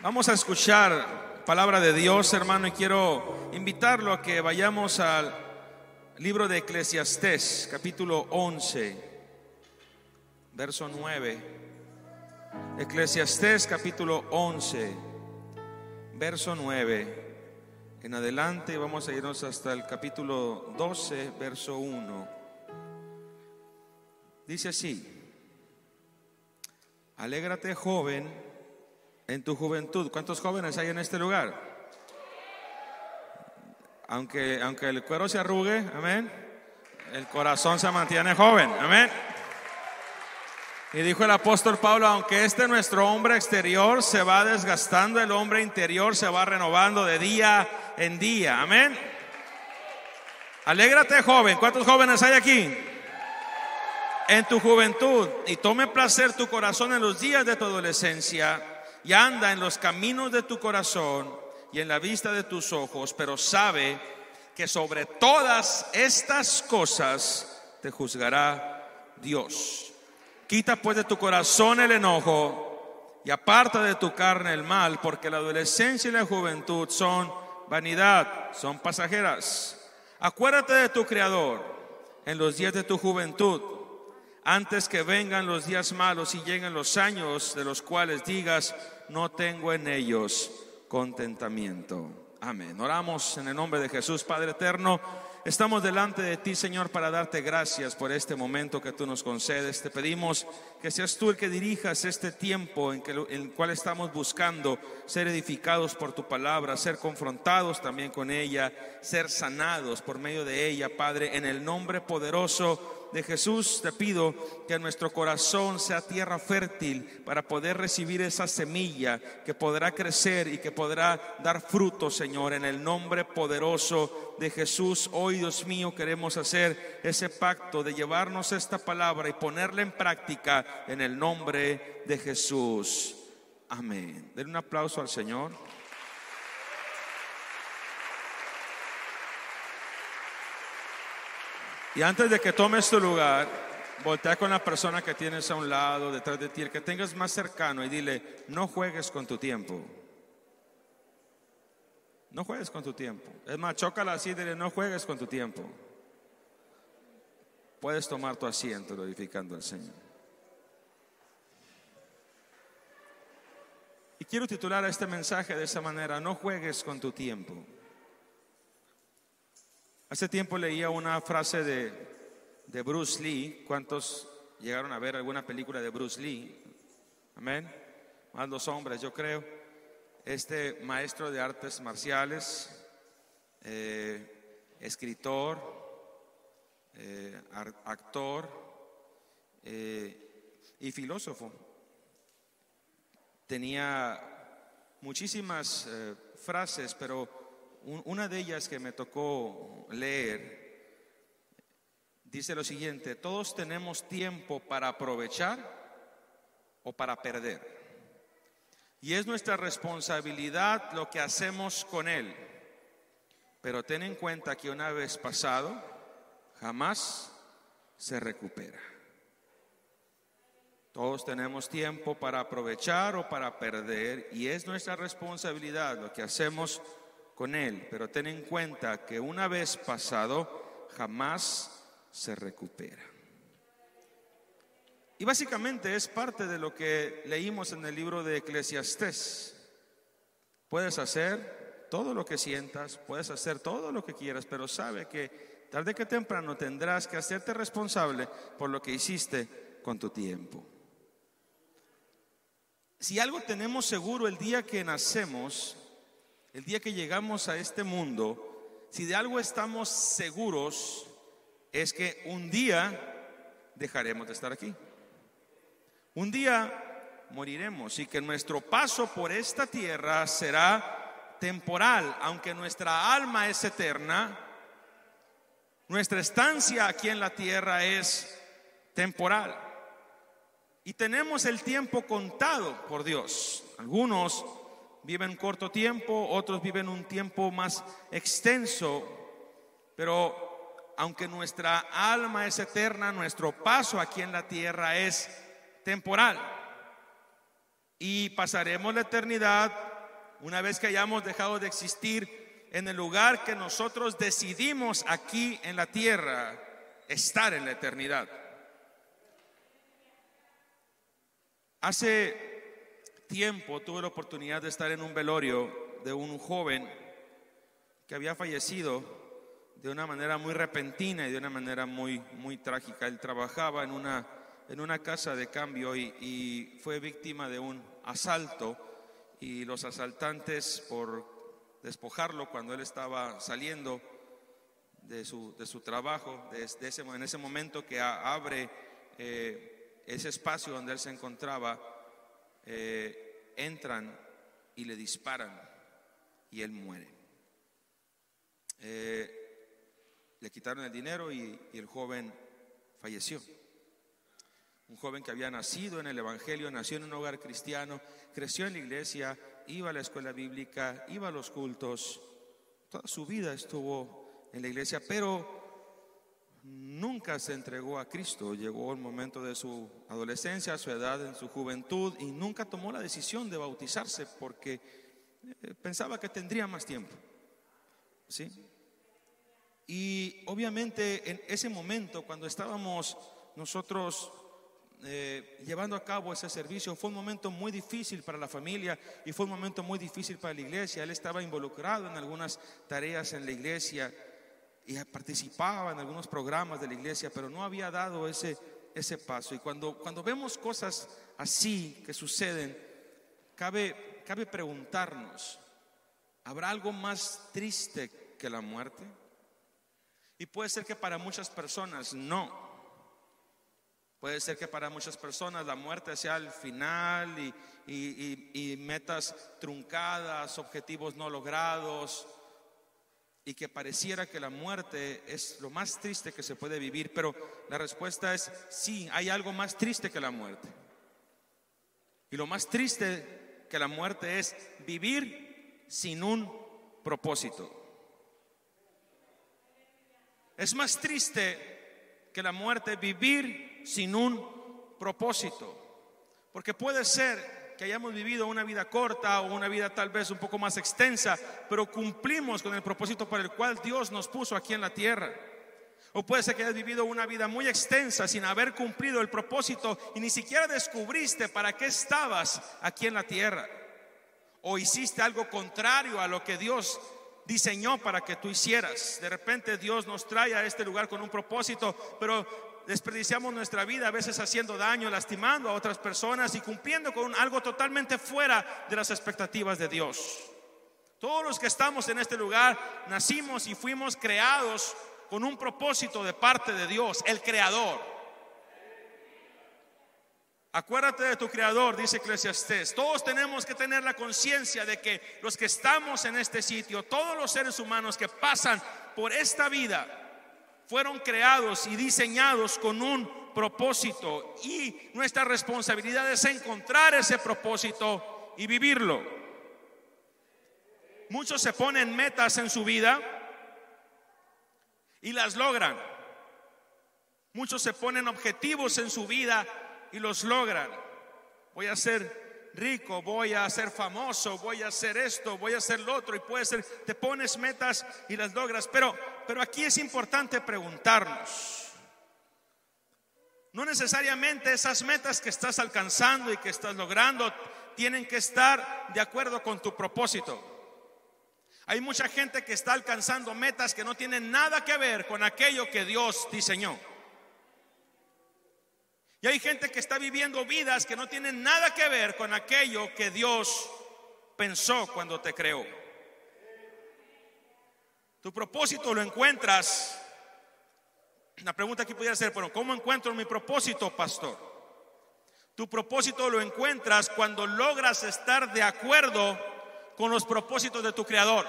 Vamos a escuchar palabra de Dios, hermano, y quiero invitarlo a que vayamos al libro de Eclesiastés, capítulo 11, verso 9. Eclesiastés, capítulo 11, verso 9. En adelante vamos a irnos hasta el capítulo 12, verso 1. Dice así, alégrate joven en tu juventud. ¿Cuántos jóvenes hay en este lugar? Aunque, aunque el cuero se arrugue, amén, el corazón se mantiene joven, amén. Y dijo el apóstol Pablo, aunque este nuestro hombre exterior se va desgastando, el hombre interior se va renovando de día en día. Amén. Alégrate joven. ¿Cuántos jóvenes hay aquí? En tu juventud y tome placer tu corazón en los días de tu adolescencia y anda en los caminos de tu corazón y en la vista de tus ojos, pero sabe que sobre todas estas cosas te juzgará Dios. Quita pues de tu corazón el enojo y aparta de tu carne el mal, porque la adolescencia y la juventud son vanidad, son pasajeras. Acuérdate de tu Creador en los días de tu juventud, antes que vengan los días malos y lleguen los años de los cuales digas, no tengo en ellos contentamiento. Amén. Oramos en el nombre de Jesús, Padre eterno. Estamos delante de ti, Señor, para darte gracias por este momento que tú nos concedes. Te pedimos que seas tú el que dirijas este tiempo en, en el cual estamos buscando ser edificados por tu palabra, ser confrontados también con ella, ser sanados por medio de ella, Padre, en el nombre poderoso de Jesús, te pido que nuestro corazón sea tierra fértil para poder recibir esa semilla que podrá crecer y que podrá dar fruto, Señor, en el nombre poderoso de Jesús. Hoy, Dios mío, queremos hacer ese pacto de llevarnos esta palabra y ponerla en práctica en el nombre de Jesús. Amén. Den un aplauso al Señor. Y antes de que tomes tu lugar, voltea con la persona que tienes a un lado, detrás de ti, el que tengas más cercano y dile, no juegues con tu tiempo. No juegues con tu tiempo. Es más, chócala así, dile, no juegues con tu tiempo. Puedes tomar tu asiento glorificando al Señor. Y quiero titular este mensaje de esa manera, no juegues con tu tiempo. Hace tiempo leía una frase de, de Bruce Lee. ¿Cuántos llegaron a ver alguna película de Bruce Lee? Amén. Más los hombres, yo creo. Este maestro de artes marciales, eh, escritor, eh, actor eh, y filósofo. Tenía muchísimas frases, pero una de ellas que me tocó leer dice lo siguiente, todos tenemos tiempo para aprovechar o para perder. Y es nuestra responsabilidad lo que hacemos con él. Pero ten en cuenta que una vez pasado, jamás se recupera. Todos tenemos tiempo para aprovechar o para perder y es nuestra responsabilidad lo que hacemos con Él, pero ten en cuenta que una vez pasado jamás se recupera. Y básicamente es parte de lo que leímos en el libro de Eclesiastés. Puedes hacer todo lo que sientas, puedes hacer todo lo que quieras, pero sabe que tarde que temprano tendrás que hacerte responsable por lo que hiciste con tu tiempo. Si algo tenemos seguro el día que nacemos, el día que llegamos a este mundo, si de algo estamos seguros, es que un día dejaremos de estar aquí. Un día moriremos y que nuestro paso por esta tierra será temporal, aunque nuestra alma es eterna, nuestra estancia aquí en la tierra es temporal. Y tenemos el tiempo contado por Dios. Algunos viven corto tiempo, otros viven un tiempo más extenso, pero aunque nuestra alma es eterna, nuestro paso aquí en la tierra es temporal. Y pasaremos la eternidad una vez que hayamos dejado de existir en el lugar que nosotros decidimos aquí en la tierra estar en la eternidad. Hace tiempo tuve la oportunidad de estar en un velorio de un joven que había fallecido de una manera muy repentina y de una manera muy, muy trágica. Él trabajaba en una, en una casa de cambio y, fue víctima de un asalto y los asaltantes por despojarlo cuando él estaba saliendo de su, de su trabajo, de, ese, en ese momento que abre eh, ese espacio donde él se encontraba, eh, entran y le disparan y él muere. Eh, le quitaron el dinero y, el joven falleció. Un joven que había nacido en el Evangelio, nació en un hogar cristiano, creció en la iglesia, iba a la escuela bíblica, iba a los cultos, toda su vida estuvo en la iglesia, pero nunca se entregó a Cristo. Llegó el momento de su adolescencia, su edad, en su juventud, y nunca tomó la decisión de bautizarse porque eh, pensaba que tendría más tiempo. ¿Sí? Y obviamente en ese momento, cuando estábamos nosotros eh, llevando a cabo ese servicio, fue un momento muy difícil para la familia y fue un momento muy difícil para la iglesia. Él estaba involucrado en algunas tareas en la iglesia y participaba en algunos programas de la iglesia, pero no había dado ese, ese paso. Y cuando, cuando vemos cosas así que suceden, cabe, cabe preguntarnos, ¿habrá algo más triste que la muerte? Y puede ser que para muchas personas no. Puede ser que para muchas personas la muerte sea el final y, metas truncadas, objetivos no logrados, y que pareciera que la muerte es lo más triste que se puede vivir, pero la respuesta es sí, hay algo más triste que la muerte. Y lo más triste que la muerte es vivir sin un propósito. Es más triste que la muerte vivir sin un propósito. Porque puede ser que hayamos vivido una vida corta o una vida tal vez un poco más extensa, pero cumplimos con el propósito para el cual Dios nos puso aquí en la tierra. O puede ser que hayas vivido una vida muy extensa sin haber cumplido el propósito y ni siquiera descubriste para qué estabas aquí en la tierra. O hiciste algo contrario a lo que Dios diseñó para que tú hicieras. De repente Dios nos trae a este lugar con un propósito, pero desperdiciamos nuestra vida a veces haciendo daño, lastimando a otras personas y cumpliendo con algo totalmente fuera de las expectativas de Dios. Todos los que estamos en este lugar nacimos y fuimos creados con un propósito de parte de Dios, el creador. Acuérdate de tu creador, dice Eclesiastés. Todos tenemos que tener la conciencia de que los que estamos en este sitio, todos los seres humanos que pasan por esta vida, fueron creados y diseñados con un propósito. Y nuestra responsabilidad es encontrar ese propósito y vivirlo. Muchos se ponen metas en su vida y las logran. Muchos se ponen objetivos en su vida y los logran. Voy a ser rico, voy a ser famoso, voy a hacer esto, voy a hacer lo otro y puede ser, te pones metas y las logras. Pero, pero aquí es importante preguntarnos. No necesariamente esas metas que estás alcanzando y que estás logrando tienen que estar de acuerdo con tu propósito. Hay mucha gente que está alcanzando metas que no tienen nada que ver con aquello que Dios diseñó. Y hay gente que está viviendo vidas que no tienen nada que ver con aquello que Dios pensó cuando te creó. Tu propósito lo encuentras. La pregunta aquí podría ser, bueno, ¿cómo encuentro mi propósito, pastor? Tu propósito lo encuentras cuando logras estar de acuerdo con los propósitos de tu creador.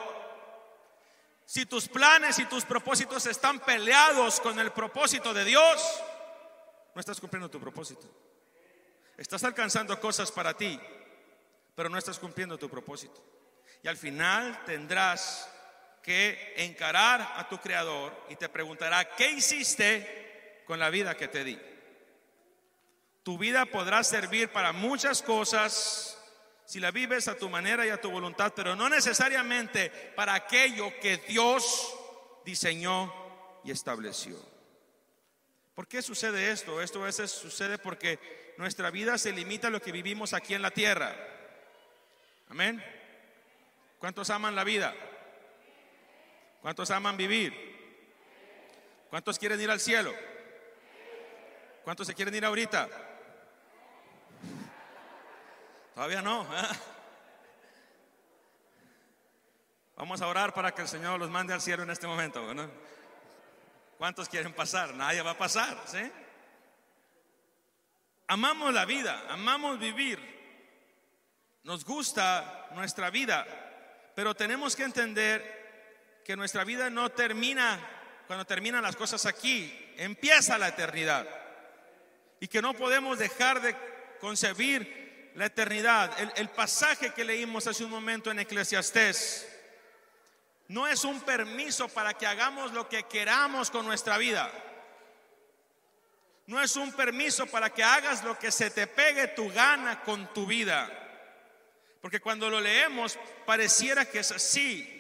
Si tus planes y tus propósitos están peleados con el propósito de Dios, no estás cumpliendo tu propósito. Estás alcanzando cosas para ti, pero no estás cumpliendo tu propósito. Y al final tendrás que encarar a tu creador y te preguntará, ¿qué hiciste con la vida que te di? Tu vida podrá servir para muchas cosas si la vives a tu manera y a tu voluntad, pero no necesariamente para aquello que Dios diseñó y estableció. ¿Por qué sucede esto? Esto a veces sucede porque nuestra vida se limita a lo que vivimos aquí en la tierra. Amén. ¿Cuántos aman la vida? ¿Cuántos aman vivir? ¿Cuántos quieren ir al cielo? ¿Cuántos se quieren ir ahorita? Todavía no. ¿eh? Vamos a orar para que el Señor los mande al cielo en este momento. ¿Cuántos quieren pasar? Nadie va a pasar. ¿sí? Amamos la vida, amamos vivir. Nos gusta nuestra vida, pero tenemos que entender que nuestra vida no termina cuando terminan las cosas aquí, empieza la eternidad. Y que no podemos dejar de concebir la eternidad. El, pasaje que leímos hace un momento en Eclesiastés no es un permiso para que hagamos lo que queramos con nuestra vida. No es un permiso para que hagas lo que se te pegue tu gana con tu vida. Porque cuando lo leemos pareciera que es así.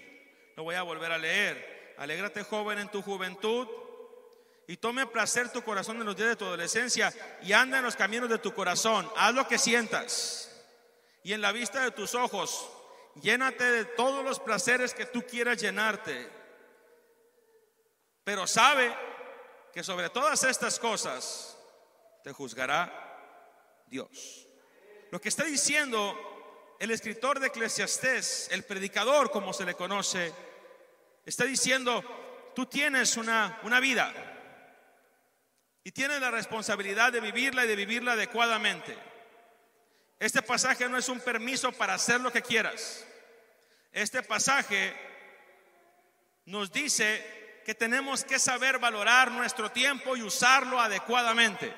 Lo voy a volver a leer. Alégrate joven en tu juventud y tome placer tu corazón en los días de tu adolescencia y anda en los caminos de tu corazón. Haz lo que sientas. Y en la vista de tus ojos, llénate de todos los placeres que tú quieras llenarte. Pero sabe que sobre todas estas cosas te juzgará Dios. Lo que está diciendo el escritor de Eclesiastés, el predicador como se le conoce, está diciendo, tú tienes una, una vida y tienes la responsabilidad de vivirla y de vivirla adecuadamente. Este pasaje no es un permiso para hacer lo que quieras. Este pasaje nos dice que tenemos que saber valorar nuestro tiempo y usarlo adecuadamente.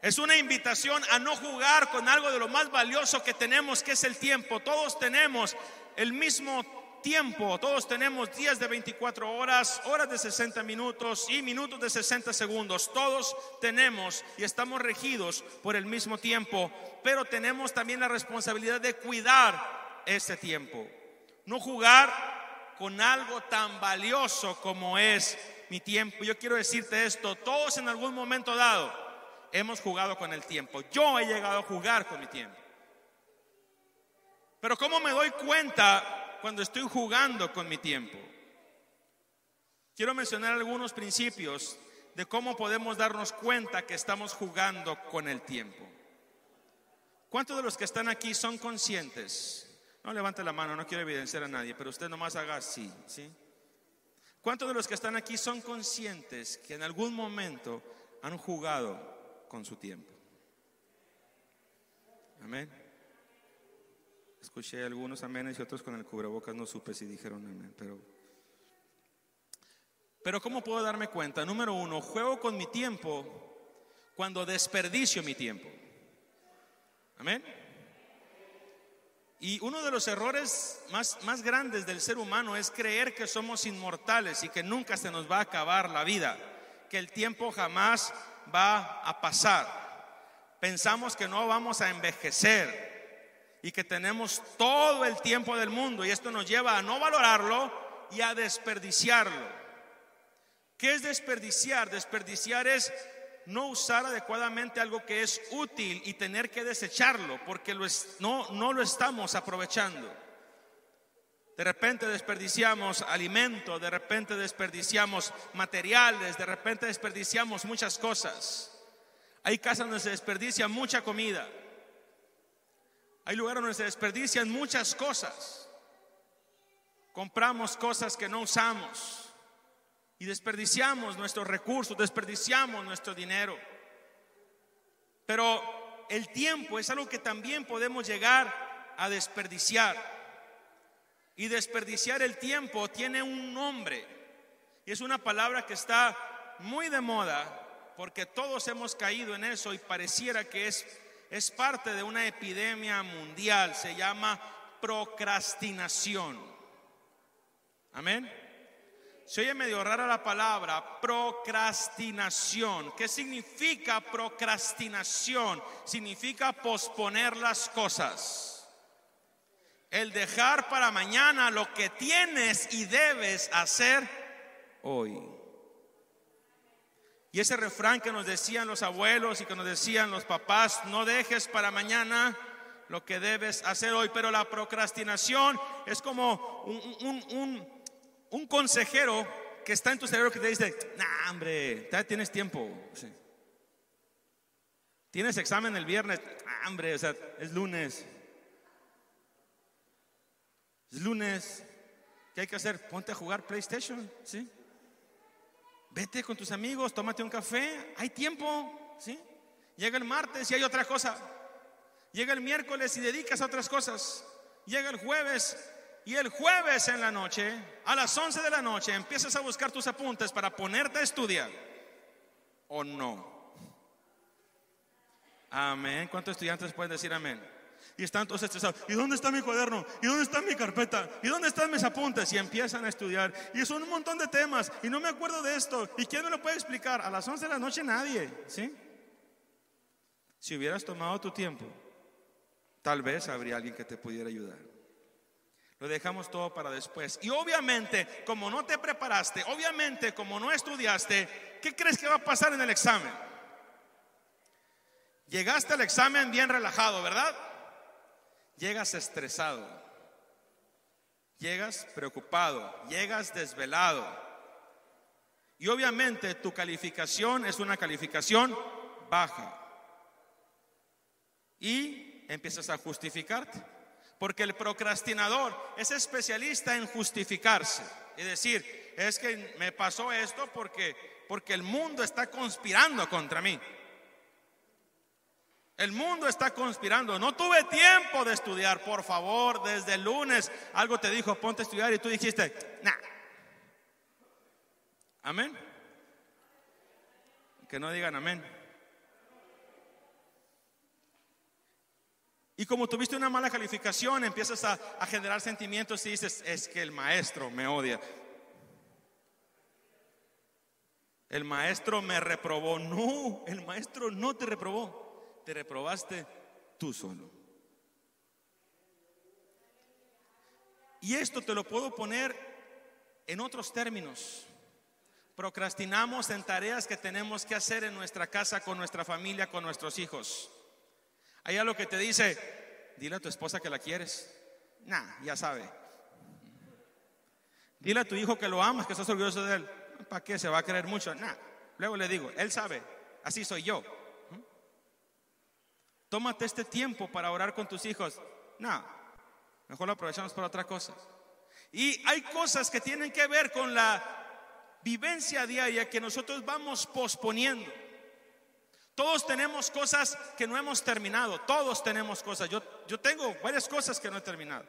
Es una invitación a no jugar con algo de lo más valioso que tenemos, que es el tiempo. Todos tenemos el mismo tiempo. Todos tenemos días de 24 horas, horas de 60 minutos y minutos de 60 segundos. Todos tenemos y estamos regidos por el mismo tiempo, pero tenemos también la responsabilidad de cuidar ese tiempo. No jugar con algo tan valioso como es mi tiempo. Yo quiero decirte esto, todos en algún momento dado hemos jugado con el tiempo. Yo he llegado a jugar con mi tiempo. Pero ¿cómo me doy cuenta cuando estoy jugando con mi tiempo. Quiero mencionar algunos principios de cómo podemos darnos cuenta que estamos jugando con el tiempo. ¿Cuántos de los que están aquí son conscientes? No levante la mano, no quiero evidenciar a nadie, pero usted nomás haga así, ¿sí? ¿Cuántos de los que están aquí son conscientes que en algún momento han jugado con su tiempo? Amén. Escuché algunos amenes y otros con el cubrebocas no supe si dijeron amén, pero pero ¿cómo puedo darme cuenta? Número uno, juego con mi tiempo cuando desperdicio mi tiempo. Amén. Y uno de los errores más, más grandes del ser humano es creer que somos inmortales y que nunca se nos va a acabar la vida, que el tiempo jamás va a pasar. Pensamos que no vamos a envejecer, y que tenemos todo el tiempo del mundo y esto nos lleva a no valorarlo y a desperdiciarlo. ¿Qué es desperdiciar? Desperdiciar es no usar adecuadamente algo que es útil y tener que desecharlo porque no, no lo estamos aprovechando. De repente desperdiciamos alimento, de repente desperdiciamos materiales, de repente desperdiciamos muchas cosas. Hay casas donde se desperdicia mucha comida. Hay lugares donde se desperdician muchas cosas. Compramos cosas que no usamos y desperdiciamos nuestros recursos, desperdiciamos nuestro dinero. Pero el tiempo es algo que también podemos llegar a desperdiciar. Y desperdiciar el tiempo tiene un nombre. Y es una palabra que está muy de moda porque todos hemos caído en eso y pareciera que es es parte de una epidemia mundial, se llama procrastinación. Amén. se oye medio rara la palabra procrastinación. ¿Qué significa procrastinación? Significa posponer las cosas. El dejar para mañana lo que tienes y debes hacer hoy. Y ese refrán que nos decían los abuelos y que nos decían los papás, no dejes para mañana lo que debes hacer hoy. Pero la procrastinación es como un, consejero que está en tu cerebro que te dice, nah, hombre, ya tienes tiempo. Tienes examen el viernes, nah, hombre, o sea, es lunes. Es lunes. ¿Qué hay que hacer? Ponte a jugar PlayStation, ¿sí? Vete con tus amigos, tómate un café, hay tiempo, ¿sí? Llega el martes y hay otra cosa. Llega el miércoles y dedicas a otras cosas. Llega el jueves y el jueves en la noche, a las 11 de la noche, empiezas a buscar tus apuntes para ponerte a estudiar. ¿O no? Amén. ¿Cuántos estudiantes pueden decir amén? Y están todos estresados. ¿Y dónde está mi cuaderno? ¿Y dónde está mi carpeta? ¿Y dónde están mis apuntes? Y empiezan a estudiar. Y son un montón de temas. Y no me acuerdo de esto. ¿Y quién me lo puede explicar? A las 11 de la noche nadie. ¿Sí? Si hubieras tomado tu tiempo Tal vez habría alguien que te pudiera ayudar. Lo dejamos todo para después. Y obviamente, como no te preparaste, obviamente, como no estudiaste, ¿qué crees que va a pasar en el examen? Llegaste al examen bien relajado, ¿verdad? Llegas estresado. Llegas preocupado. Llegas desvelado. Y obviamente tu calificación es una calificación baja. Y empiezas a justificarte. Porque el procrastinador es especialista en justificarse. Es decir, es que me pasó esto porque, porque el mundo está conspirando contra mí. El mundo está conspirando. No tuve tiempo de estudiar. Por favor, desde el lunes algo te dijo, ponte a estudiar y tú dijiste, nah. Amén. Que no digan amén. Y como tuviste una mala calificación, empiezas a, generar sentimientos y dices, es que el maestro me odia. El maestro me reprobó. No, el maestro no te reprobó. Te reprobaste tú solo. Y esto te lo puedo poner en otros términos. Procrastinamos en tareas que tenemos que hacer en nuestra casa, con nuestra familia, con nuestros hijos. Hay algo que te dice, dile a tu esposa que la quieres. Nah, ya sabe. Dile a tu hijo que lo amas, que estás orgulloso de él. ¿Para qué? Se va a querer mucho. Nah. Luego le digo, él sabe, así soy yo. Tómate este tiempo para orar con tus hijos. No, mejor lo aprovechamos para otra cosa. Y hay cosas que tienen que ver con la vivencia diaria que nosotros vamos posponiendo. Todos tenemos cosas que no hemos terminado. Todos tenemos cosas. Yo, yo tengo varias cosas que no he terminado.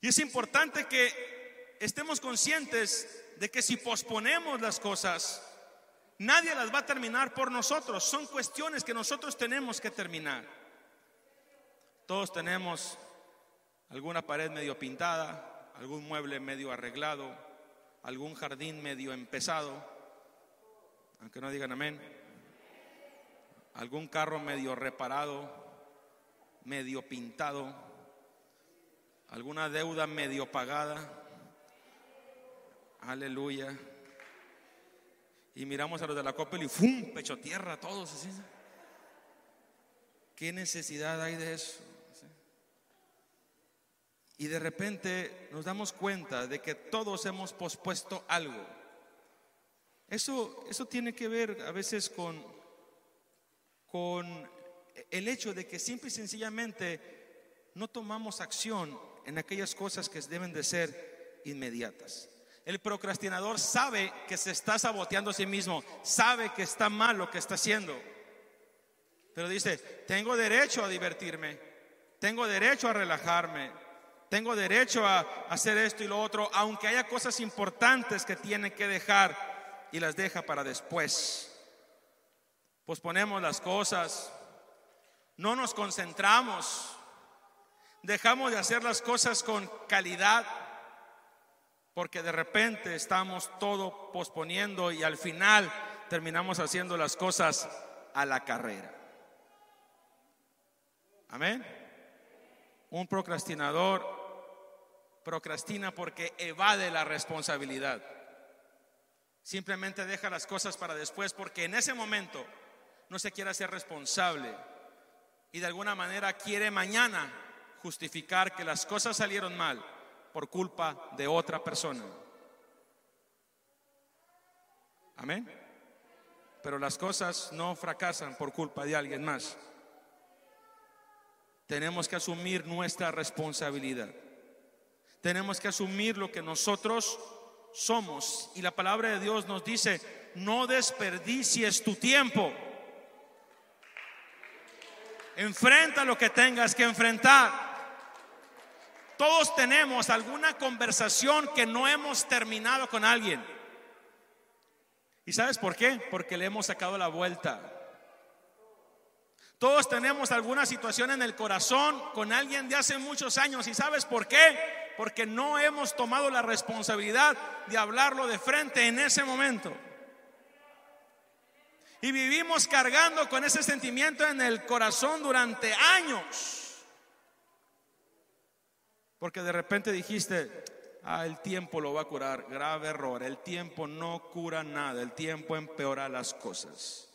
Y es importante que estemos conscientes de que si posponemos las cosas, nadie las va a terminar por nosotros. Son cuestiones que nosotros tenemos que terminar. Todos tenemos alguna pared medio pintada, algún mueble medio arreglado, algún jardín medio empezado aunque no digan amén. Algún carro medio reparado, medio pintado, alguna deuda medio pagada. Aleluya. Y miramos a los de la Coppel y ¡fum! Pecho tierra, todos así. ¿Qué necesidad hay de eso? Y de repente nos damos cuenta de que todos hemos pospuesto algo. Eso, eso tiene que ver a veces con, con el hecho de que simple y sencillamente no tomamos acción en aquellas cosas que deben de ser inmediatas. El procrastinador sabe que se está saboteando a sí mismo, sabe que está mal lo que está haciendo, pero dice, tengo derecho a divertirme, tengo derecho a relajarme, tengo derecho a hacer esto y lo otro, aunque haya cosas importantes que tiene que dejar y las deja para después. Posponemos las cosas, no nos concentramos, dejamos de hacer las cosas con calidad. Porque de repente estamos todo posponiendo y al final terminamos haciendo las cosas a la carrera. Amén. Un procrastinador procrastina porque evade la responsabilidad. Simplemente deja las cosas para después porque en ese momento no se quiere hacer responsable y de alguna manera quiere mañana justificar que las cosas salieron mal por culpa de otra persona. Amén. Pero las cosas no fracasan por culpa de alguien más. Tenemos que asumir nuestra responsabilidad. Tenemos que asumir lo que nosotros somos. Y la palabra de Dios nos dice, no desperdicies tu tiempo. Enfrenta lo que tengas que enfrentar. Todos tenemos alguna conversación que no hemos terminado con alguien. ¿Y sabes por qué? Porque le hemos sacado la vuelta. Todos tenemos alguna situación en el corazón con alguien de hace muchos años. ¿Y sabes por qué? Porque no hemos tomado la responsabilidad de hablarlo de frente en ese momento. Y vivimos cargando con ese sentimiento en el corazón durante años. Porque de repente dijiste, ah, el tiempo lo va a curar. Grave error. El tiempo no cura nada. El tiempo empeora las cosas.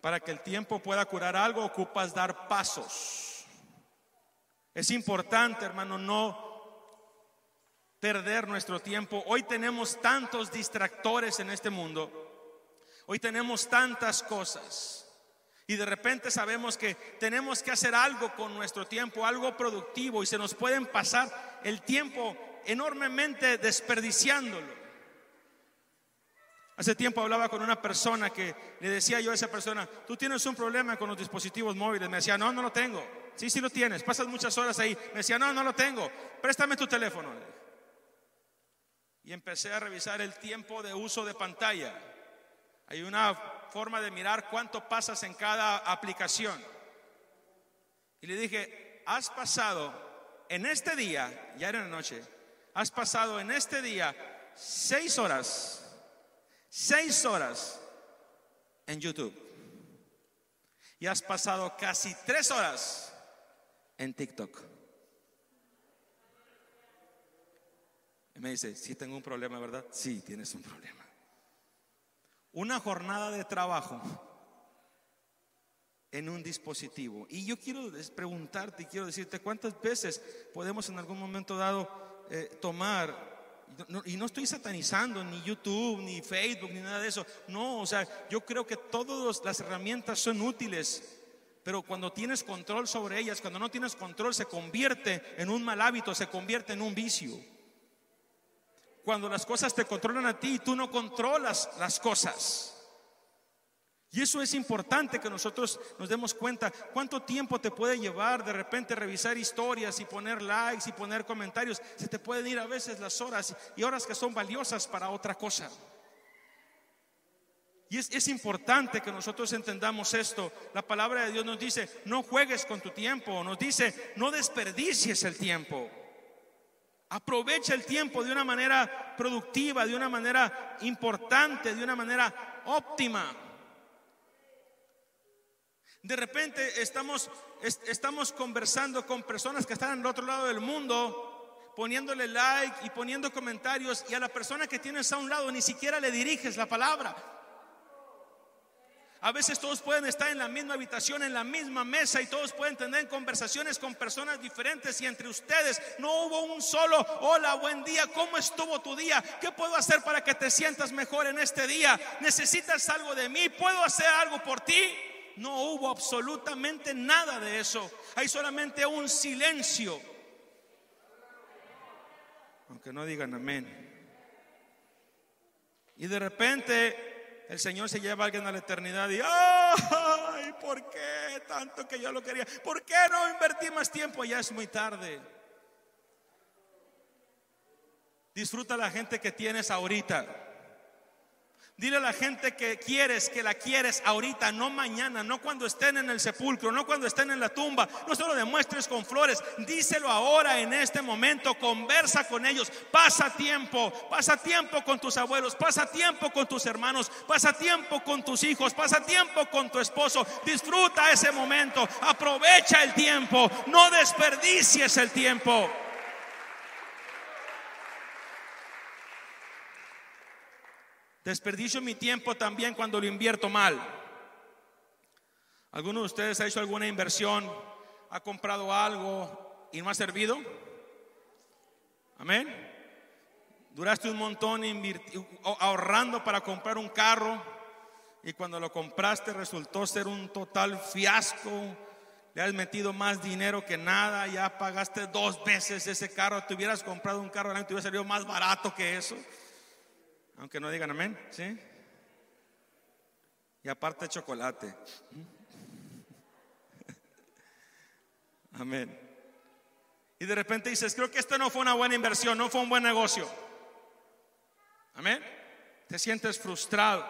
Para que el tiempo pueda curar algo, ocupas dar pasos. Es importante, hermano, no perder nuestro tiempo. Hoy tenemos tantos distractores en este mundo. Hoy tenemos tantas cosas. Y de repente sabemos que tenemos que hacer algo con nuestro tiempo, algo productivo, y se nos pueden pasar el tiempo enormemente desperdiciándolo. Hace tiempo hablaba con una persona que le decía yo a esa persona, tú tienes un problema con los dispositivos móviles. Me decía, no, no lo tengo. Sí, sí lo tienes. Pasas muchas horas ahí. Me decía, no, no lo tengo. Préstame tu teléfono. Y empecé a revisar el tiempo de uso de pantalla. Hay una forma de mirar cuánto pasas en cada aplicación. Y le dije, has pasado en este día, ya era la noche, has pasado en este día seis horas, seis horas en YouTube. Y has pasado casi tres horas en TikTok. Y me dice, si tengo un problema, ¿verdad? Sí, tienes un problema una jornada de trabajo en un dispositivo. Y yo quiero preguntarte, quiero decirte, ¿cuántas veces podemos en algún momento dado eh, tomar, y no estoy satanizando ni YouTube, ni Facebook, ni nada de eso, no, o sea, yo creo que todas las herramientas son útiles. Pero cuando tienes control sobre ellas, cuando no tienes control, se convierte en un mal hábito, se convierte en un vicio cuando las cosas te controlan a ti y tú no controlas las cosas. Y eso es importante que nosotros nos demos cuenta. ¿Cuánto tiempo te puede llevar de repente revisar historias y poner likes y poner comentarios? Se te pueden ir a veces las horas y horas que son valiosas para otra cosa. Y es, es, importante que nosotros entendamos esto. La palabra de Dios nos dice, no juegues con tu tiempo. Nos dice, no desperdicies el tiempo. Aprovecha el tiempo de una manera productiva, de una manera importante, de una manera óptima. De repente estamos, estamos conversando con personas que están al otro lado del mundo, poniéndole like y poniendo comentarios y a la persona que tienes a un lado ni siquiera le diriges la palabra. A veces todos pueden estar en la misma habitación, en la misma mesa y todos pueden tener conversaciones con personas diferentes y entre ustedes no hubo un solo, hola, buen día, ¿cómo estuvo tu día? ¿Qué puedo hacer para que te sientas mejor en este día? ¿Necesitas algo de mí? ¿Puedo hacer algo por ti? No hubo absolutamente nada de eso. Hay solamente un silencio. Aunque no digan amén. Y de repente el Señor se lleva a alguien a la eternidad y, ay, ¿por qué tanto que yo lo quería? ¿Por qué no invertí más tiempo? Ya es muy tarde. Disfruta la gente que tienes ahorita. Dile a la gente que quieres, que la quieres ahorita, no mañana, no cuando estén en el sepulcro, no cuando estén en la tumba. No solo demuestres con flores, díselo ahora en este momento, conversa con ellos, pasa tiempo, pasa tiempo con tus abuelos, pasa tiempo con tus hermanos, pasa tiempo con tus hijos, pasa tiempo con tu esposo. Disfruta ese momento, aprovecha el tiempo, no desperdicies el tiempo. Desperdicio mi tiempo también cuando lo invierto mal. ¿Alguno de ustedes ha hecho alguna inversión, ha comprado algo y no ha servido? Amén. Duraste un montón ahorrando para comprar un carro y cuando lo compraste resultó ser un total fiasco. Le has metido más dinero que nada, ya pagaste dos veces ese carro. Te hubieras comprado un carro, te hubiera salido más barato que eso. Aunque no digan amén, ¿sí? Y aparte chocolate. Amén. Y de repente dices, creo que esto no fue una buena inversión, no fue un buen negocio. Amén. Te sientes frustrado.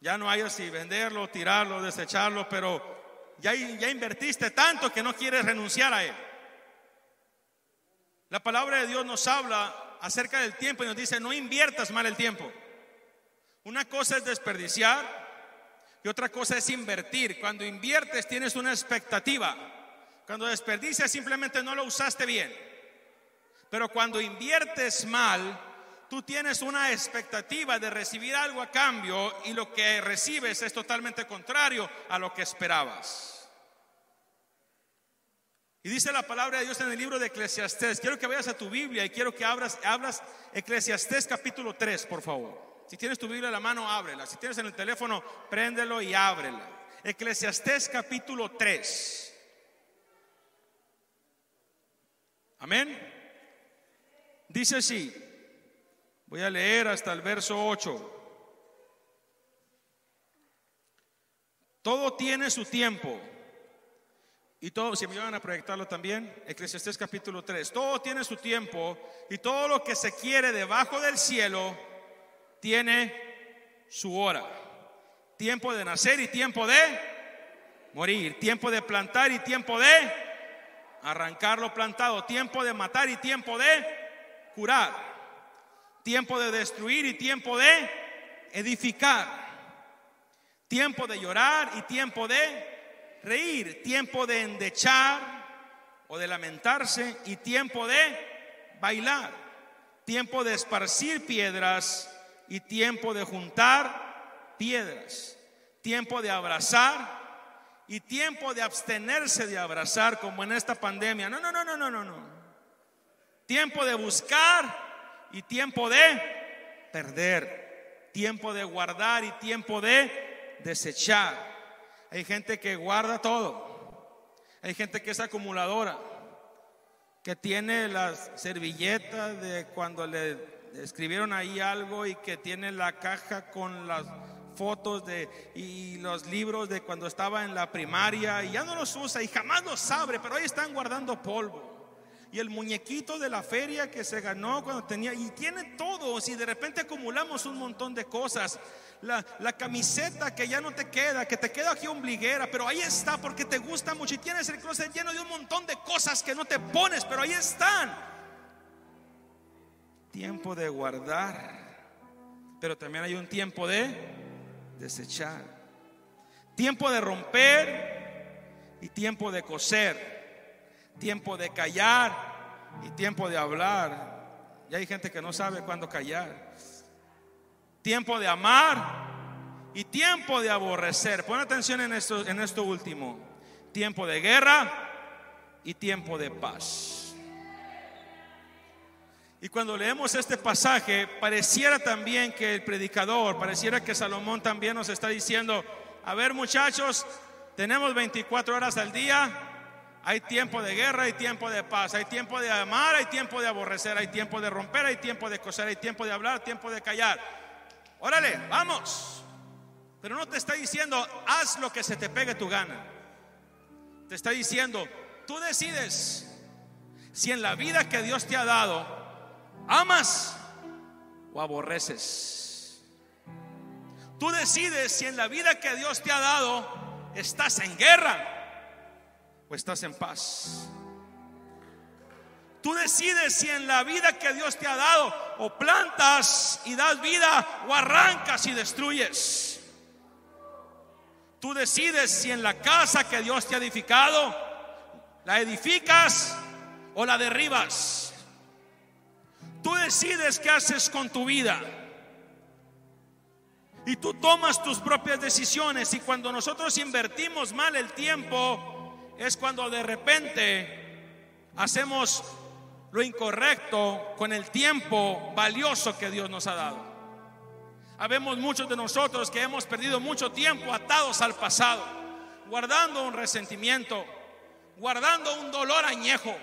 Ya no hay si venderlo, tirarlo, desecharlo, pero ya, ya invertiste tanto que no quieres renunciar a él. La palabra de Dios nos habla acerca del tiempo y nos dice, no inviertas mal el tiempo. Una cosa es desperdiciar y otra cosa es invertir. Cuando inviertes tienes una expectativa. Cuando desperdicias simplemente no lo usaste bien. Pero cuando inviertes mal, tú tienes una expectativa de recibir algo a cambio y lo que recibes es totalmente contrario a lo que esperabas. Y dice la palabra de Dios en el libro de Eclesiastés. Quiero que vayas a tu Biblia y quiero que abras, abras Eclesiastés capítulo 3, por favor. Si tienes tu Biblia en la mano, ábrela. Si tienes en el teléfono, préndelo y ábrela. Eclesiastés capítulo 3. Amén. Dice así. Voy a leer hasta el verso 8. Todo tiene su tiempo y todo, si me van a proyectarlo también, Eclesiastés capítulo 3, todo tiene su tiempo y todo lo que se quiere debajo del cielo tiene su hora. Tiempo de nacer y tiempo de morir, tiempo de plantar y tiempo de arrancar lo plantado, tiempo de matar y tiempo de curar, tiempo de destruir y tiempo de edificar, tiempo de llorar y tiempo de reír, tiempo de endechar o de lamentarse y tiempo de bailar, tiempo de esparcir piedras y tiempo de juntar piedras, tiempo de abrazar y tiempo de abstenerse de abrazar como en esta pandemia. No, no, no, no, no, no, no. Tiempo de buscar y tiempo de perder, tiempo de guardar y tiempo de desechar hay gente que guarda todo. Hay gente que es acumuladora, que tiene las servilletas de cuando le escribieron ahí algo y que tiene la caja con las fotos de y los libros de cuando estaba en la primaria y ya no los usa y jamás los abre, pero ahí están guardando polvo y el muñequito de la feria que se ganó cuando tenía, y tiene todo, si de repente acumulamos un montón de cosas, la, camiseta que ya no te queda, que te queda aquí ombliguera, pero ahí está porque te gusta mucho y tienes el closet lleno de un montón de cosas que no te pones, pero ahí están. Tiempo de guardar, pero también hay un tiempo de desechar, tiempo de romper y tiempo de coser tiempo de callar y tiempo de hablar. Y hay gente que no sabe cuándo callar. Tiempo de amar y tiempo de aborrecer. Pon atención en esto, en esto último. Tiempo de guerra y tiempo de paz. Y cuando leemos este pasaje, pareciera también que el predicador, pareciera que Salomón también nos está diciendo, a ver muchachos, tenemos 24 horas al día, hay tiempo de guerra, hay tiempo de paz, hay tiempo de amar, hay tiempo de aborrecer, hay tiempo de romper, hay tiempo de coser, hay tiempo de hablar, tiempo de callar. Órale, vamos. Pero no te está diciendo, haz lo que se te pegue tu gana. Te está diciendo, tú decides si en la vida que Dios te ha dado amas o aborreces. Tú decides si en la vida que Dios te ha dado estás en guerra o estás en paz. Tú decides si en la vida que Dios te ha dado o plantas y das vida o arrancas y destruyes. Tú decides si en la casa que Dios te ha edificado la edificas o la derribas. Tú decides qué haces con tu vida. Y tú tomas tus propias decisiones. Y cuando nosotros invertimos mal el tiempo, es cuando de repente hacemos lo incorrecto con el tiempo valioso que Dios nos ha dado. Habemos muchos de nosotros que hemos perdido mucho tiempo atados al pasado, guardando un resentimiento, guardando un dolor añejo,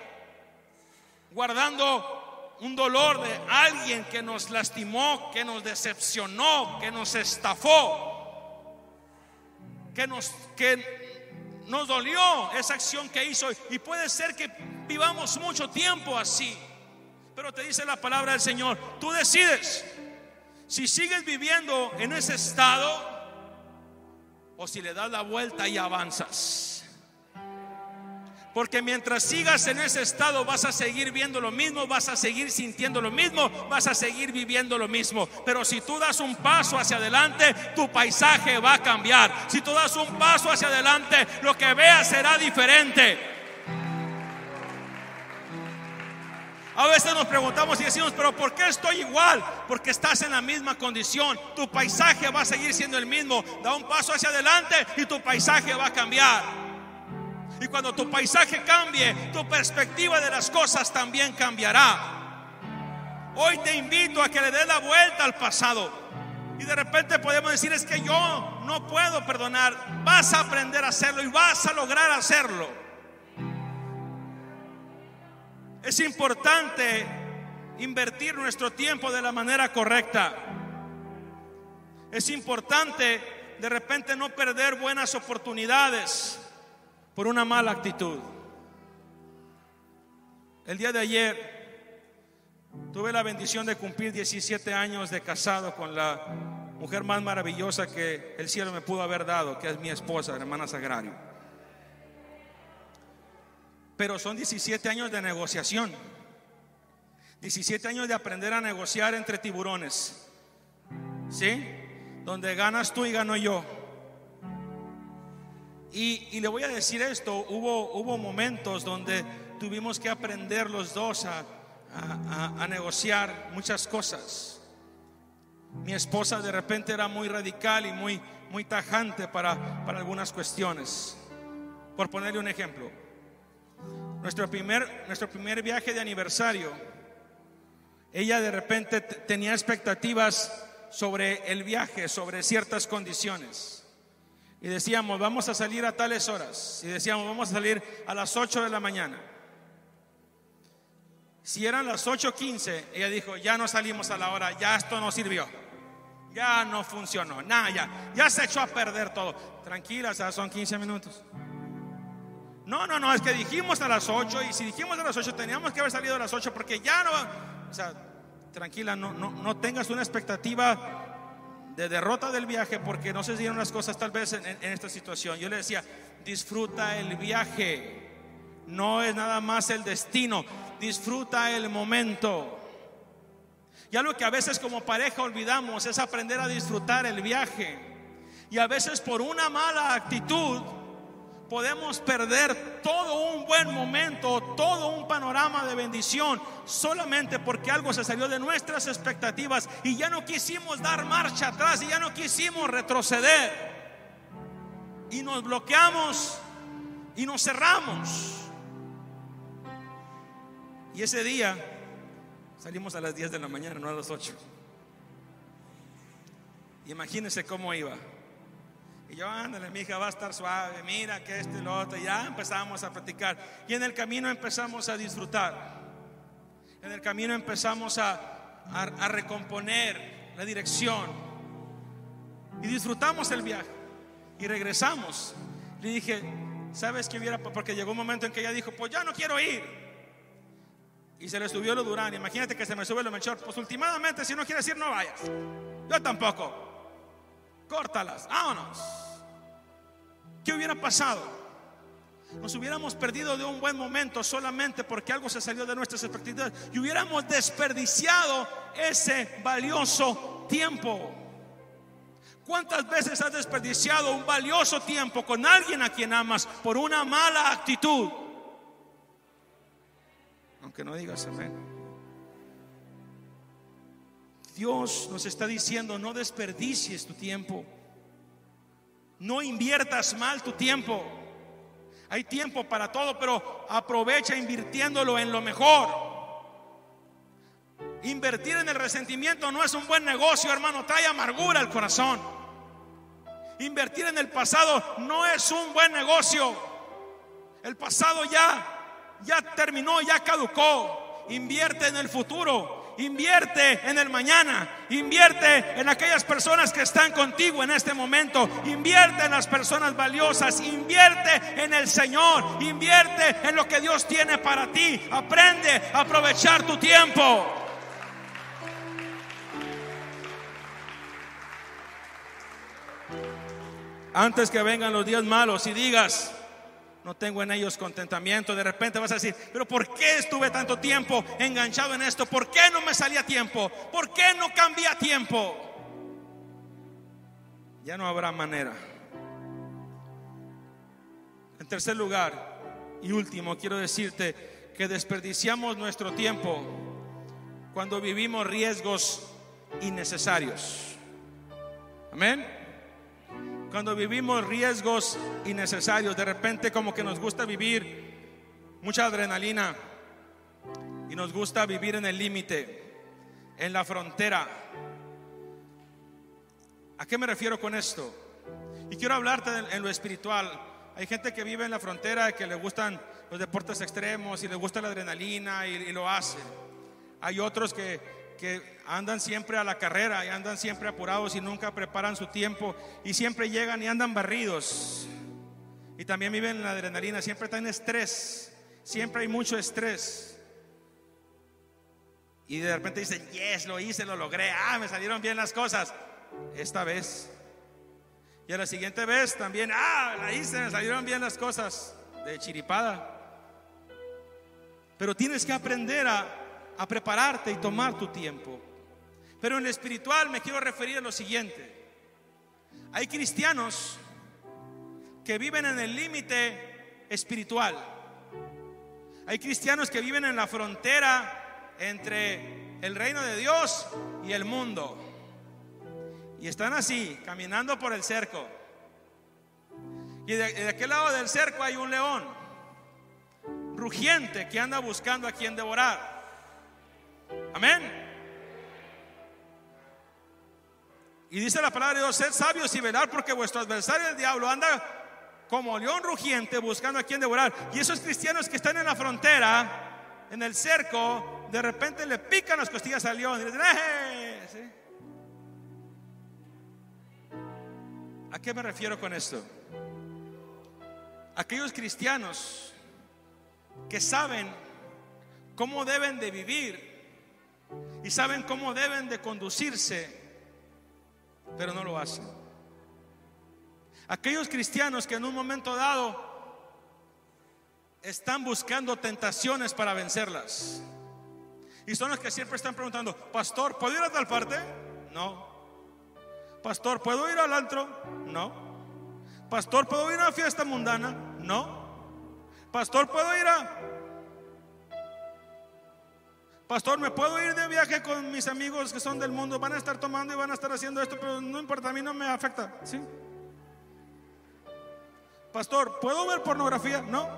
guardando un dolor de alguien que nos lastimó, que nos decepcionó, que nos estafó, que nos, que nos dolió esa acción que hizo. Y puede ser que vivamos mucho tiempo así. Pero te dice la palabra del Señor, tú decides si sigues viviendo en ese estado o si le das la vuelta y avanzas. Porque mientras sigas en ese estado vas a seguir viendo lo mismo, vas a seguir sintiendo lo mismo, vas a seguir viviendo lo mismo. Pero si tú das un paso hacia adelante, tu paisaje va a cambiar. Si tú das un paso hacia adelante, lo que veas será diferente. A veces nos preguntamos y decimos, pero ¿por qué estoy igual? Porque estás en la misma condición. Tu paisaje va a seguir siendo el mismo. Da un paso hacia adelante y tu paisaje va a cambiar. Y cuando tu paisaje cambie, tu perspectiva de las cosas también cambiará. Hoy te invito a que le des la vuelta al pasado. Y de repente podemos decir, es que yo no puedo perdonar. Vas a aprender a hacerlo y vas a lograr hacerlo. Es importante invertir nuestro tiempo de la manera correcta. Es importante de repente no perder buenas oportunidades por una mala actitud. El día de ayer tuve la bendición de cumplir 17 años de casado con la mujer más maravillosa que el cielo me pudo haber dado, que es mi esposa, hermana Sagrario. Pero son 17 años de negociación. 17 años de aprender a negociar entre tiburones. ¿Sí? Donde ganas tú y gano yo. Y, le voy a decir esto, hubo, hubo momentos donde tuvimos que aprender los dos a, a, negociar muchas cosas. Mi esposa de repente era muy radical y muy, muy tajante para, para algunas cuestiones. Por ponerle un ejemplo, nuestro primer, nuestro primer viaje de aniversario, ella de repente tenía expectativas sobre el viaje, sobre ciertas condiciones. Y decíamos, vamos a salir a tales horas. Y decíamos, vamos a salir a las 8 de la mañana. Si eran las 8.15, ella dijo, ya no salimos a la hora, ya esto no sirvió. Ya no funcionó, nada, ya, ya se echó a perder todo. Tranquila, son 15 minutos. No, no, no, es que dijimos a las 8 y si dijimos a las 8 teníamos que haber salido a las 8 porque ya no. O sea, tranquila, no, no, no tengas una expectativa de derrota del viaje porque no se dieron las cosas tal vez en, esta situación. Yo le decía, disfruta el viaje, no es nada más el destino, disfruta el momento. Ya lo que a veces como pareja olvidamos es aprender a disfrutar el viaje. Y a veces por una mala actitud podemos perder todo un buen momento, todo un panorama de bendición, solamente porque algo se salió de nuestras expectativas y ya no quisimos dar marcha atrás y ya no quisimos retroceder. Y nos bloqueamos y nos cerramos. Y ese día salimos a las 10 de la mañana, no a las 8. Imagínense cómo iba. Y yo, ándale, mi hija va a estar suave, mira que este y lo otro. Y ya empezamos a platicar. Y en el camino empezamos a disfrutar. En el camino empezamos a, a, recomponer la dirección. Y disfrutamos el viaje. Y regresamos. Le dije, ¿sabes qué hubiera? Porque llegó un momento en que ella dijo, pues ya no quiero ir. Y se le subió lo Durán. Imagínate que se me sube lo mejor. Pues últimamente, si no quieres ir, no vayas. Yo tampoco. Córtalas, vámonos. ¿Qué hubiera pasado? Nos hubiéramos perdido de un buen momento solamente porque algo se salió de nuestras expectativas y hubiéramos desperdiciado ese valioso tiempo. ¿Cuántas veces has desperdiciado un valioso tiempo con alguien a quien amas por una mala actitud? Aunque no digas amén. Dios nos está diciendo, no desperdicies tu tiempo. No inviertas mal tu tiempo. Hay tiempo para todo, pero aprovecha invirtiéndolo en lo mejor. Invertir en el resentimiento no es un buen negocio, hermano, trae amargura al corazón. Invertir en el pasado no es un buen negocio. El pasado ya ya terminó, ya caducó. Invierte en el futuro. Invierte en el mañana. Invierte en aquellas personas que están contigo en este momento. Invierte en las personas valiosas. Invierte en el Señor. Invierte en lo que Dios tiene para ti. Aprende a aprovechar tu tiempo. Antes que vengan los días malos y digas, no tengo en ellos contentamiento. De repente vas a decir, pero ¿por qué estuve tanto tiempo enganchado en esto? ¿Por qué no me salía tiempo? ¿Por qué no cambia tiempo? Ya no habrá manera. En tercer lugar y último, quiero decirte que desperdiciamos nuestro tiempo cuando vivimos riesgos innecesarios. Amén cuando vivimos riesgos innecesarios, de repente como que nos gusta vivir mucha adrenalina y nos gusta vivir en el límite, en la frontera. ¿A qué me refiero con esto? Y quiero hablarte en lo espiritual. Hay gente que vive en la frontera que le gustan los deportes extremos y le gusta la adrenalina y, y lo hace. Hay otros que que andan siempre a la carrera y andan siempre apurados y nunca preparan su tiempo y siempre llegan y andan barridos. Y también viven en la adrenalina, siempre están en estrés, siempre hay mucho estrés. Y de repente dicen, yes, lo hice, lo logré, ah, me salieron bien las cosas. Esta vez. Y a la siguiente vez también, ah, la hice, me salieron bien las cosas. De chiripada. Pero tienes que aprender a a prepararte y tomar tu tiempo. Pero en lo espiritual me quiero referir a lo siguiente. Hay cristianos que viven en el límite espiritual. Hay cristianos que viven en la frontera entre el reino de Dios y el mundo. Y están así, caminando por el cerco. Y de, de aquel lado del cerco hay un león rugiente que anda buscando a quien devorar. Amén. Y dice la palabra de Dios, sed sabios y velar porque vuestro adversario el diablo anda como león rugiente buscando a quien devorar. Y esos cristianos que están en la frontera, en el cerco, de repente le pican las costillas al león y le dicen. ¿A qué me refiero con esto? Aquellos cristianos que saben cómo deben de vivir y saben cómo deben de conducirse, pero no lo hacen. Aquellos cristianos que en un momento dado están buscando tentaciones para vencerlas. Y son los que siempre están preguntando, pastor, ¿puedo ir a tal parte? No. Pastor, ¿puedo ir al antro? No. Pastor, ¿puedo ir a una fiesta mundana? No. Pastor, ¿puedo ir a Pastor, ¿me puedo ir de viaje con mis amigos que son del mundo? Van a estar tomando y van a estar haciendo esto, pero no importa, a mí no me afecta. ¿Sí? Pastor, ¿puedo ver pornografía? No.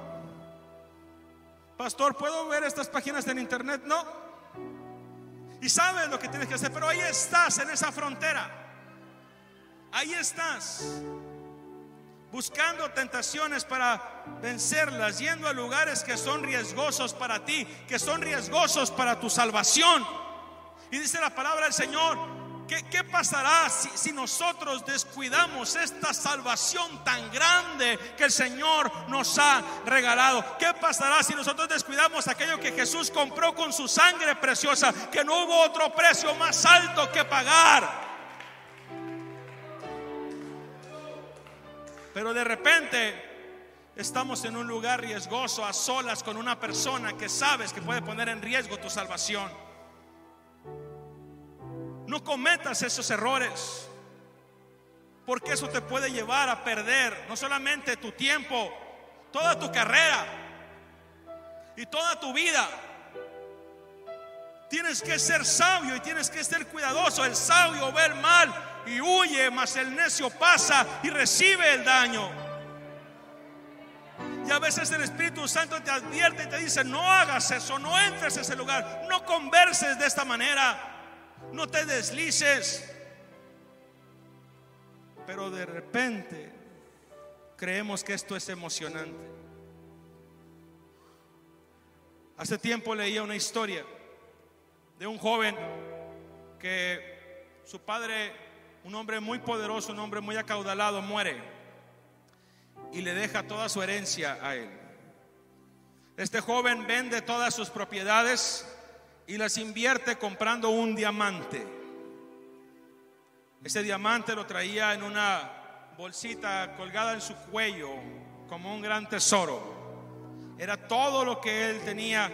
Pastor, ¿puedo ver estas páginas en internet? No. Y sabes lo que tienes que hacer, pero ahí estás en esa frontera. Ahí estás buscando tentaciones para vencerlas, yendo a lugares que son riesgosos para ti, que son riesgosos para tu salvación. Y dice la palabra del Señor, ¿qué, pasará si, si nosotros descuidamos esta salvación tan grande que el Señor nos ha regalado? ¿Qué pasará si nosotros descuidamos aquello que Jesús compró con su sangre preciosa, que no hubo otro precio más alto que pagar? Pero de repente estamos en un lugar riesgoso, a solas con una persona que sabes que puede poner en riesgo tu salvación. No cometas esos errores, porque eso te puede llevar a perder no solamente tu tiempo, toda tu carrera y toda tu vida. Tienes que ser sabio y tienes que ser cuidadoso. El sabio ve el mal y huye, mas el necio pasa y recibe el daño. Y a veces el Espíritu Santo te advierte y te dice, no hagas eso, no entres a ese lugar, no converses de esta manera, no te deslices. Pero de repente creemos que esto es emocionante. Hace tiempo leía una historia de un joven que su padre, un hombre muy poderoso, un hombre muy acaudalado, muere y le deja toda su herencia a él. Este joven vende todas sus propiedades y las invierte comprando un diamante. Ese diamante lo traía en una bolsita colgada en su cuello como un gran tesoro. Era todo lo que él tenía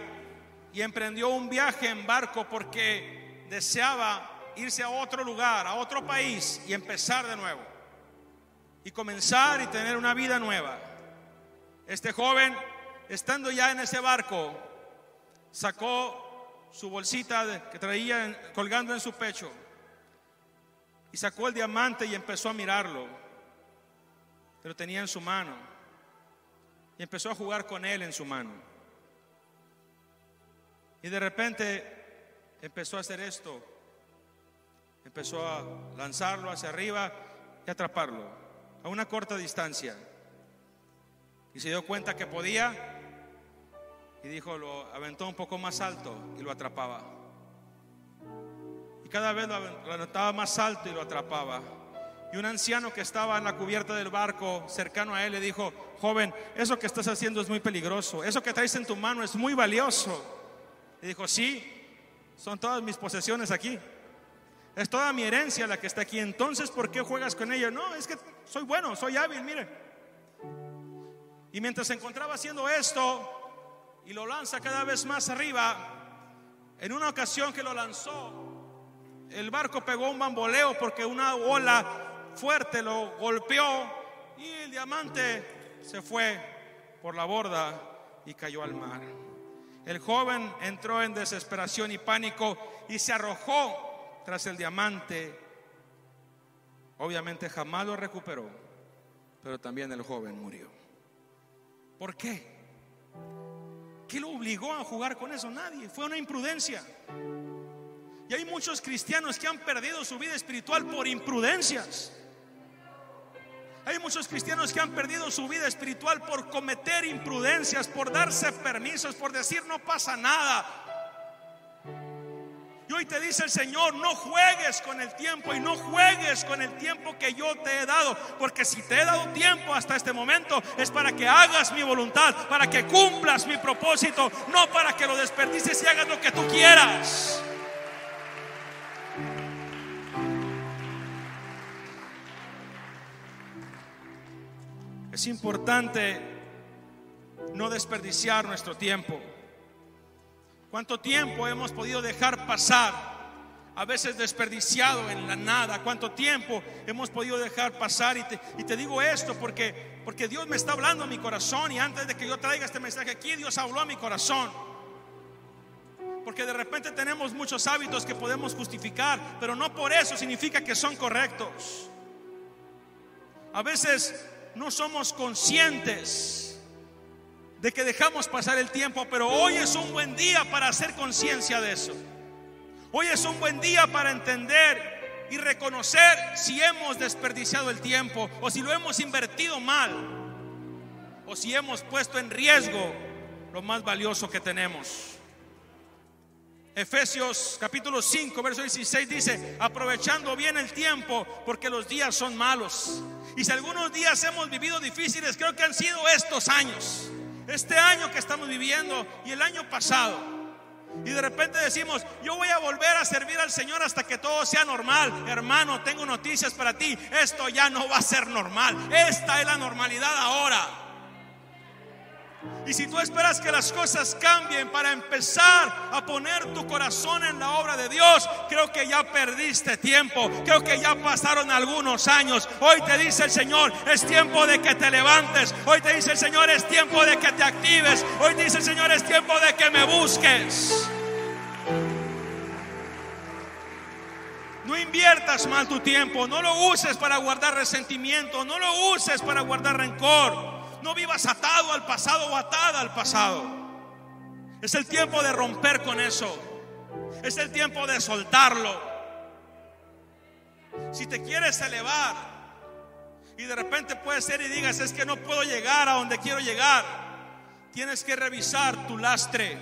y emprendió un viaje en barco porque deseaba irse a otro lugar, a otro país y empezar de nuevo y comenzar y tener una vida nueva. Este joven, estando ya en ese barco, sacó su bolsita que traía colgando en su pecho y sacó el diamante y empezó a mirarlo, pero tenía en su mano y empezó a jugar con él en su mano. Y de repente empezó a hacer esto, empezó a lanzarlo hacia arriba y atraparlo a una corta distancia. Y se dio cuenta que podía y dijo, lo aventó un poco más alto y lo atrapaba. Y cada vez lo aventaba más alto y lo atrapaba. Y un anciano que estaba en la cubierta del barco cercano a él le dijo, joven, eso que estás haciendo es muy peligroso, eso que traes en tu mano es muy valioso. Y dijo, sí, son todas mis posesiones aquí. Es toda mi herencia la que está aquí. Entonces, ¿por qué juegas con ella? No, es que soy bueno, soy hábil, mire. Y mientras se encontraba haciendo esto y lo lanza cada vez más arriba, en una ocasión que lo lanzó, el barco pegó un bamboleo porque una ola fuerte lo golpeó y el diamante se fue por la borda y cayó al mar. El joven entró en desesperación y pánico y se arrojó tras el diamante, obviamente jamás lo recuperó, pero también el joven murió. ¿Por qué? ¿Qué lo obligó a jugar con eso? Nadie. Fue una imprudencia. Y hay muchos cristianos que han perdido su vida espiritual por imprudencias. Hay muchos cristianos que han perdido su vida espiritual por cometer imprudencias, por darse permisos, por decir no pasa nada, y hoy te dice el Señor, no juegues con el tiempo y no juegues con el tiempo que yo te he dado. Porque si te he dado tiempo hasta este momento es para que hagas mi voluntad, para que cumplas mi propósito, no para que lo desperdices y hagas lo que tú quieras. Es importante no desperdiciar nuestro tiempo. ¿Cuánto tiempo hemos podido dejar pasar? A veces desperdiciado en la nada. ¿Cuánto tiempo hemos podido dejar pasar? Y te, y te digo esto porque, porque Dios me está hablando a mi corazón y antes de que yo traiga este mensaje aquí, Dios habló a mi corazón. Porque de repente tenemos muchos hábitos que podemos justificar, pero no por eso significa que son correctos. A veces no somos conscientes de que dejamos pasar el tiempo, pero hoy es un buen día para hacer conciencia de eso. Hoy es un buen día para entender y reconocer si hemos desperdiciado el tiempo o si lo hemos invertido mal o si hemos puesto en riesgo lo más valioso que tenemos. Efesios capítulo 5, verso 16 dice, aprovechando bien el tiempo porque los días son malos. Y si algunos días hemos vivido difíciles, creo que han sido estos años este año que estamos viviendo y el año pasado. Y de repente decimos, yo voy a volver a servir al Señor hasta que todo sea normal. Hermano, tengo noticias para ti. Esto ya no va a ser normal. Esta es la normalidad ahora. Y si tú esperas que las cosas cambien para empezar a poner tu corazón en la obra de Dios, creo que ya perdiste tiempo. Creo que ya pasaron algunos años. Hoy te dice el Señor, es tiempo de que te levantes. Hoy te dice el Señor, es tiempo de que te actives. Hoy te dice el Señor, es tiempo de que me busques. No inviertas mal tu tiempo, no lo uses para guardar resentimiento, no lo uses para guardar rencor. No vivas atado al pasado o atada al pasado. Es el tiempo de romper con eso. Es el tiempo de soltarlo. Si te quieres elevar y de repente puede ser y digas, es que no puedo llegar a donde quiero llegar, tienes que revisar tu lastre.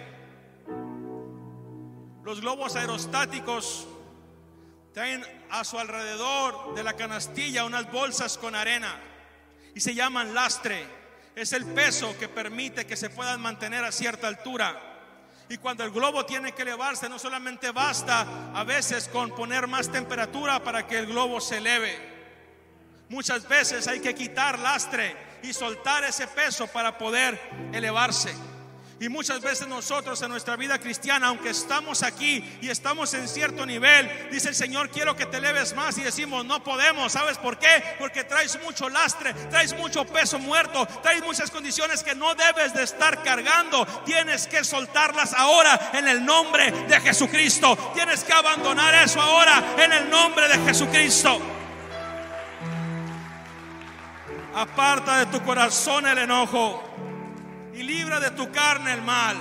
Los globos aerostáticos traen a su alrededor de la canastilla unas bolsas con arena y se llaman lastre es el peso que permite que se puedan mantener a cierta altura. Y cuando el globo tiene que elevarse, no solamente basta a veces con poner más temperatura para que el globo se eleve. Muchas veces hay que quitar lastre y soltar ese peso para poder elevarse. Y muchas veces nosotros en nuestra vida cristiana, aunque estamos aquí y estamos en cierto nivel, dice el Señor, quiero que te eleves más y decimos, no podemos. ¿Sabes por qué? Porque traes mucho lastre, traes mucho peso muerto, traes muchas condiciones que no debes de estar cargando. Tienes que soltarlas ahora en el nombre de Jesucristo. Tienes que abandonar eso ahora en el nombre de Jesucristo. Aparta de tu corazón el enojo libra de tu carne el mal.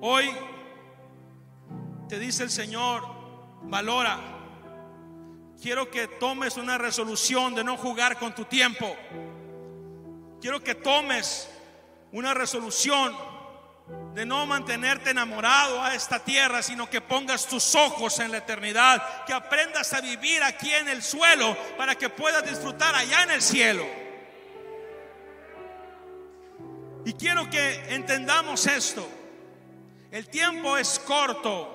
Hoy te dice el Señor, valora. Quiero que tomes una resolución de no jugar con tu tiempo. Quiero que tomes una resolución de no mantenerte enamorado a esta tierra, sino que pongas tus ojos en la eternidad, que aprendas a vivir aquí en el suelo para que puedas disfrutar allá en el cielo. Y quiero que entendamos esto. El tiempo es corto.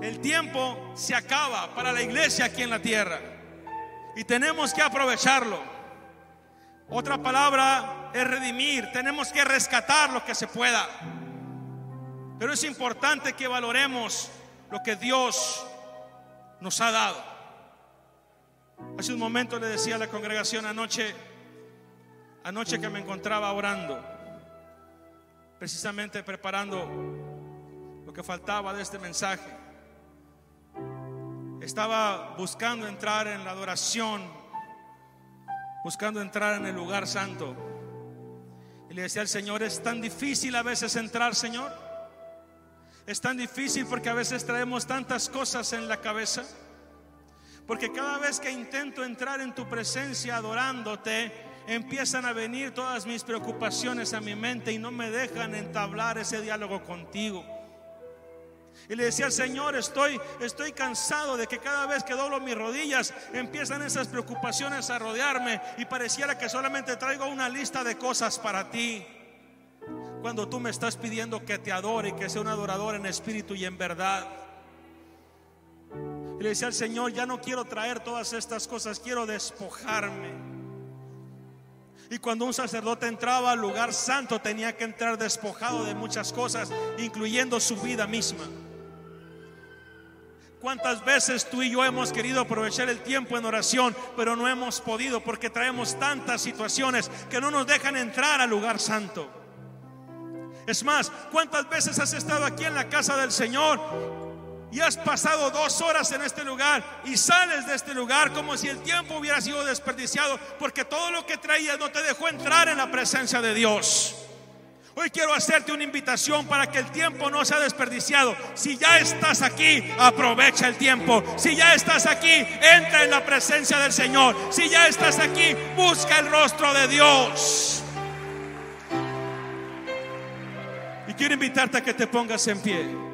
El tiempo se acaba para la iglesia aquí en la tierra. Y tenemos que aprovecharlo. Otra palabra es redimir. Tenemos que rescatar lo que se pueda. Pero es importante que valoremos lo que Dios nos ha dado. Hace un momento le decía a la congregación anoche, anoche que me encontraba orando precisamente preparando lo que faltaba de este mensaje. Estaba buscando entrar en la adoración, buscando entrar en el lugar santo. Y le decía al Señor, es tan difícil a veces entrar, Señor. Es tan difícil porque a veces traemos tantas cosas en la cabeza. Porque cada vez que intento entrar en tu presencia adorándote, empiezan a venir todas mis preocupaciones a mi mente y no me dejan entablar ese diálogo contigo. Y le decía al Señor, estoy, estoy cansado de que cada vez que doblo mis rodillas empiezan esas preocupaciones a rodearme y pareciera que solamente traigo una lista de cosas para ti. Cuando tú me estás pidiendo que te adore y que sea un adorador en espíritu y en verdad. Y le decía al Señor, ya no quiero traer todas estas cosas, quiero despojarme. Y cuando un sacerdote entraba al lugar santo tenía que entrar despojado de muchas cosas, incluyendo su vida misma. ¿Cuántas veces tú y yo hemos querido aprovechar el tiempo en oración, pero no hemos podido porque traemos tantas situaciones que no nos dejan entrar al lugar santo? Es más, ¿cuántas veces has estado aquí en la casa del Señor y has pasado dos horas en este lugar y sales de este lugar como si el tiempo hubiera sido desperdiciado porque todo lo que traías no te dejó entrar en la presencia de Dios. Hoy quiero hacerte una invitación para que el tiempo no sea desperdiciado. Si ya estás aquí, aprovecha el tiempo. Si ya estás aquí, entra en la presencia del Señor. Si ya estás aquí, busca el rostro de Dios. Y quiero invitarte a que te pongas en pie.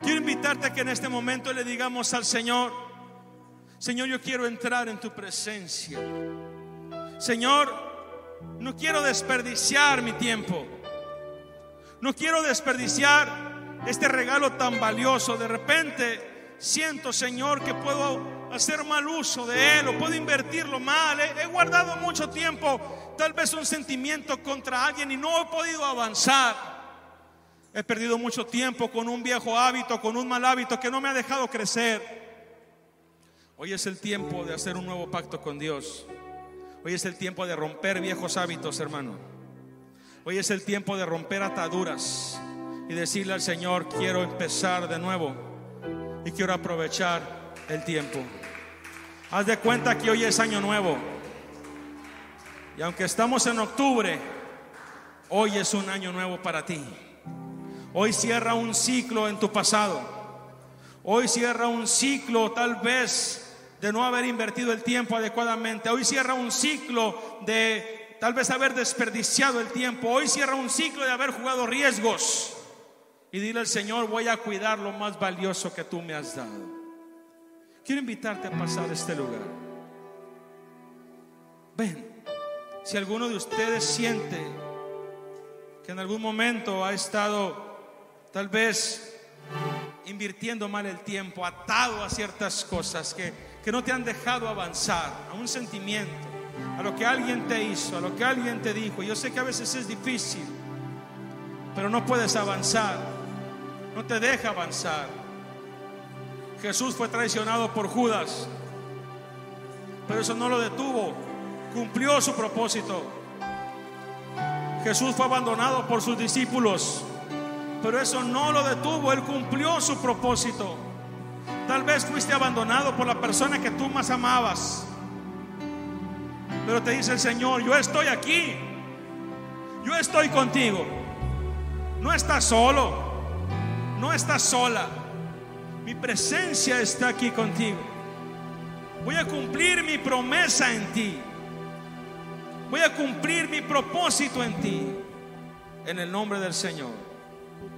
Quiero invitarte a que en este momento le digamos al Señor, Señor, yo quiero entrar en tu presencia. Señor, no quiero desperdiciar mi tiempo. No quiero desperdiciar este regalo tan valioso. De repente siento, Señor, que puedo hacer mal uso de él o puedo invertirlo mal. He, he guardado mucho tiempo, tal vez un sentimiento contra alguien y no he podido avanzar. He perdido mucho tiempo con un viejo hábito, con un mal hábito que no me ha dejado crecer. Hoy es el tiempo de hacer un nuevo pacto con Dios. Hoy es el tiempo de romper viejos hábitos, hermano. Hoy es el tiempo de romper ataduras y decirle al Señor, quiero empezar de nuevo y quiero aprovechar el tiempo. Haz de cuenta que hoy es año nuevo. Y aunque estamos en octubre, hoy es un año nuevo para ti. Hoy cierra un ciclo en tu pasado. Hoy cierra un ciclo tal vez de no haber invertido el tiempo adecuadamente. Hoy cierra un ciclo de tal vez haber desperdiciado el tiempo. Hoy cierra un ciclo de haber jugado riesgos. Y dile al Señor, voy a cuidar lo más valioso que tú me has dado. Quiero invitarte a pasar este lugar. Ven, si alguno de ustedes siente que en algún momento ha estado tal vez invirtiendo mal el tiempo, atado a ciertas cosas que que no te han dejado avanzar, a un sentimiento, a lo que alguien te hizo, a lo que alguien te dijo. Yo sé que a veces es difícil, pero no puedes avanzar, no te deja avanzar. Jesús fue traicionado por Judas, pero eso no lo detuvo, cumplió su propósito. Jesús fue abandonado por sus discípulos, pero eso no lo detuvo, él cumplió su propósito. Tal vez fuiste abandonado por la persona que tú más amabas. Pero te dice el Señor, yo estoy aquí. Yo estoy contigo. No estás solo. No estás sola. Mi presencia está aquí contigo. Voy a cumplir mi promesa en ti. Voy a cumplir mi propósito en ti. En el nombre del Señor.